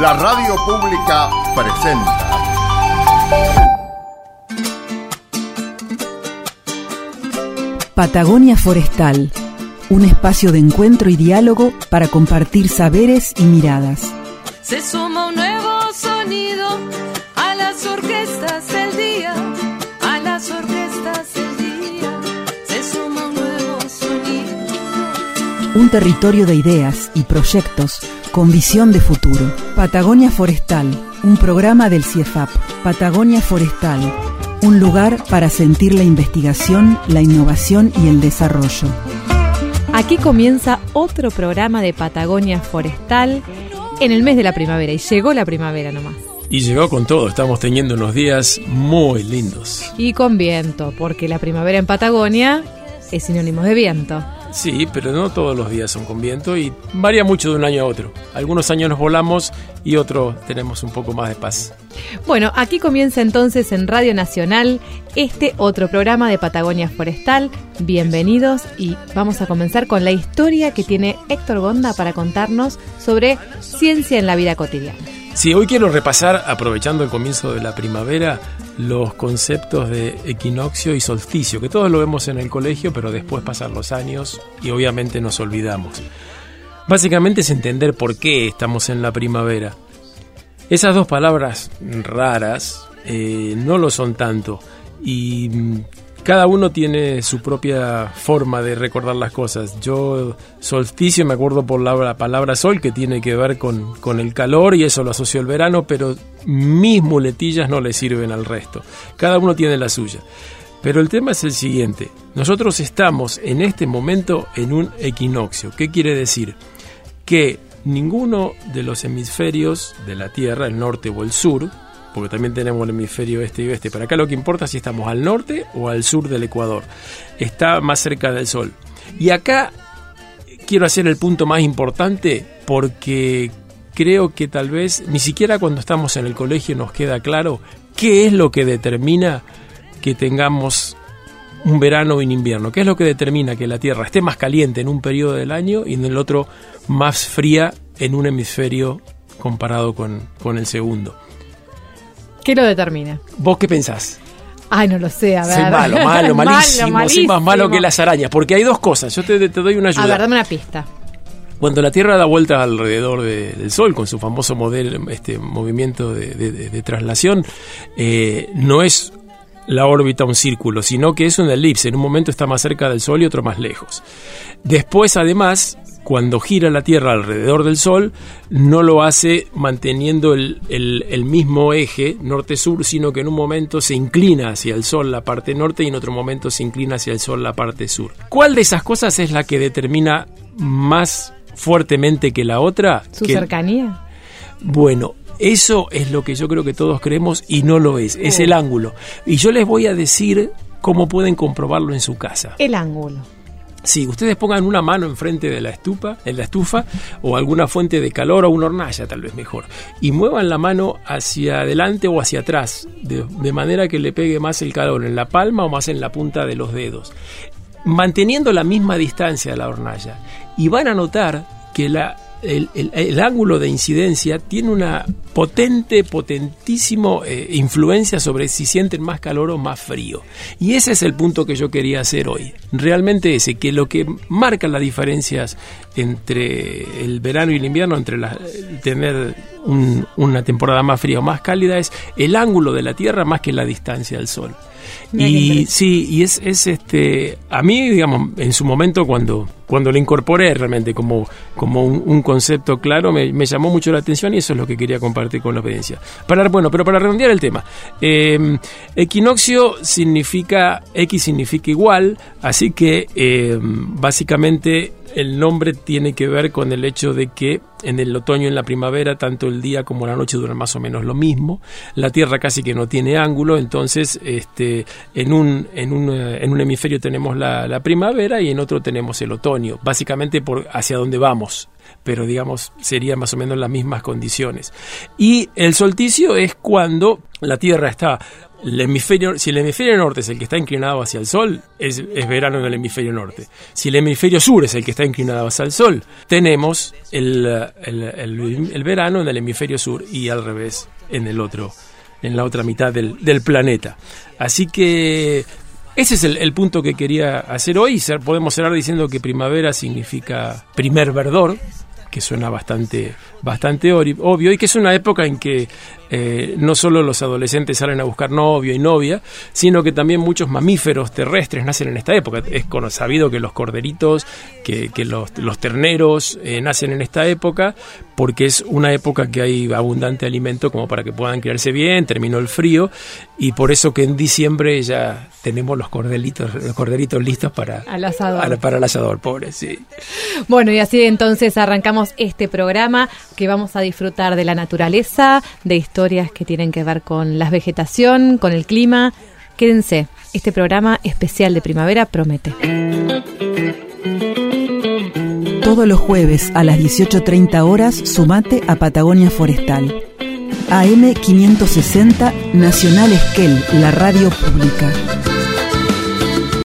La radio pública presenta. Patagonia Forestal, un espacio de encuentro y diálogo para compartir saberes y miradas. Se suma un nuevo sonido a las orquestas del día, a las orquestas del día. Se suma un nuevo sonido. Un territorio de ideas y proyectos con visión de futuro. Patagonia Forestal, un programa del CIEFAP. Patagonia Forestal, un lugar para sentir la investigación, la innovación y el desarrollo. Aquí comienza otro programa de Patagonia Forestal en el mes de la primavera y llegó la primavera nomás. Y llegó con todo, estamos teniendo unos días muy lindos. Y con viento, porque la primavera en Patagonia es sinónimo de viento. Sí, pero no todos los días son con viento y varía mucho de un año a otro. Algunos años nos volamos y otros tenemos un poco más de paz. Bueno, aquí comienza entonces en Radio Nacional este otro programa de Patagonia Forestal. Bienvenidos y vamos a comenzar con la historia que tiene Héctor Gonda para contarnos sobre ciencia en la vida cotidiana. Sí, hoy quiero repasar, aprovechando el comienzo de la primavera, los conceptos de equinoccio y solsticio, que todos lo vemos en el colegio, pero después pasan los años y obviamente nos olvidamos. Básicamente es entender por qué estamos en la primavera. Esas dos palabras raras eh, no lo son tanto y mm, cada uno tiene su propia forma de recordar las cosas. Yo solsticio me acuerdo por la palabra sol que tiene que ver con, con el calor y eso lo asocio al verano, pero mis muletillas no le sirven al resto. Cada uno tiene la suya. Pero el tema es el siguiente. Nosotros estamos en este momento en un equinoccio. ¿Qué quiere decir? Que ninguno de los hemisferios de la Tierra, el norte o el sur, porque también tenemos el hemisferio este y oeste. Para acá lo que importa es si estamos al norte o al sur del Ecuador. Está más cerca del Sol. Y acá quiero hacer el punto más importante porque creo que tal vez ni siquiera cuando estamos en el colegio nos queda claro qué es lo que determina que tengamos un verano o un invierno. ¿Qué es lo que determina que la Tierra esté más caliente en un periodo del año y en el otro más fría en un hemisferio comparado con, con el segundo? ¿Qué lo determina? ¿Vos qué pensás? Ay, no lo sé, a ver. Soy malo, malo, malísimo, Malo, soy más malo que las arañas, porque hay dos cosas, yo te, te doy una ayuda. A ver, dame una pista. Cuando la Tierra da vuelta alrededor de- del Sol con su famoso modelo, este movimiento de, de- de- de traslación, eh, no es la órbita un círculo, sino que es una elipse. En un momento está más cerca del Sol y otro más lejos. Después, además, cuando gira la Tierra alrededor del Sol, no lo hace manteniendo el, el- el mismo eje norte-sur, sino que en un momento se inclina hacia el Sol la parte norte y en otro momento se inclina hacia el Sol la parte sur. ¿Cuál de esas cosas es la que determina más fuertemente que la otra? ¿Su Que- cercanía? bueno, eso es lo que yo creo que todos creemos y no lo es, es el ángulo. Y yo les voy a decir cómo pueden comprobarlo en su casa. El ángulo. Sí, ustedes pongan una mano enfrente de la estufa, en la estufa o alguna fuente de calor o una hornalla tal vez mejor. Y muevan la mano hacia adelante o hacia atrás de, manera que le pegue más el calor en la palma o más en la punta de los dedos, manteniendo la misma distancia de la hornalla. Y van a notar que el ángulo de incidencia tiene una potente, potentísimo eh, influencia sobre si sienten más calor o más frío. Y ese es el punto que yo quería hacer hoy. Realmente ese, que lo que marca las diferencias entre el verano y el invierno, entre la- tener un- una temporada más fría o más cálida, es el ángulo de la Tierra más que la distancia del Sol. Mira Y sí, y es, es este, a mí, digamos, en su momento cuando, cuando lo incorporé realmente como, como un, un concepto claro, me, me llamó mucho la atención y eso es lo que quería compartir con la. Para, bueno, pero para redondear el tema, eh, equinoccio significa, X significa igual, así que eh, básicamente el nombre tiene que ver con el hecho de que en el otoño y en la primavera tanto el día como la noche duran más o menos lo mismo. La Tierra casi que no tiene ángulo, entonces este, en, un, en, un, en un hemisferio tenemos la, la primavera y en otro tenemos el otoño, básicamente por hacia dónde vamos pero digamos serían más o menos las mismas condiciones. Y el solsticio es cuando la Tierra está el hemisferio, si el hemisferio norte es el que está inclinado hacia el sol, es, verano en el hemisferio norte. Si el hemisferio sur es el que está inclinado hacia el sol, tenemos el, el, el verano en el hemisferio sur y al revés en el otro, en la otra mitad del, del planeta. Así que ese es el, punto que quería hacer hoy. Podemos cerrar diciendo que primavera significa primer verdor, que suena bastante, bastante obvio, y que es una época en que eh, no solo los adolescentes salen a buscar novio y novia, sino que también muchos mamíferos terrestres nacen en esta época. Es sabido que los corderitos, que, que los, los, terneros eh, nacen en esta época, porque es una época que hay abundante alimento como para que puedan criarse bien, terminó el frío, y por eso que en diciembre ya tenemos los corderitos, los corderitos listos para, Al asador. para el asador, pobre, sí. Bueno, y así entonces arrancamos este programa que vamos a disfrutar de la naturaleza, de historia que tienen que ver con la vegetación, con el clima. Quédense, este programa especial de primavera promete. Todos los jueves a las 18.30 horas sumate a Patagonia Forestal. AM 560 Nacional Esquel, la radio pública.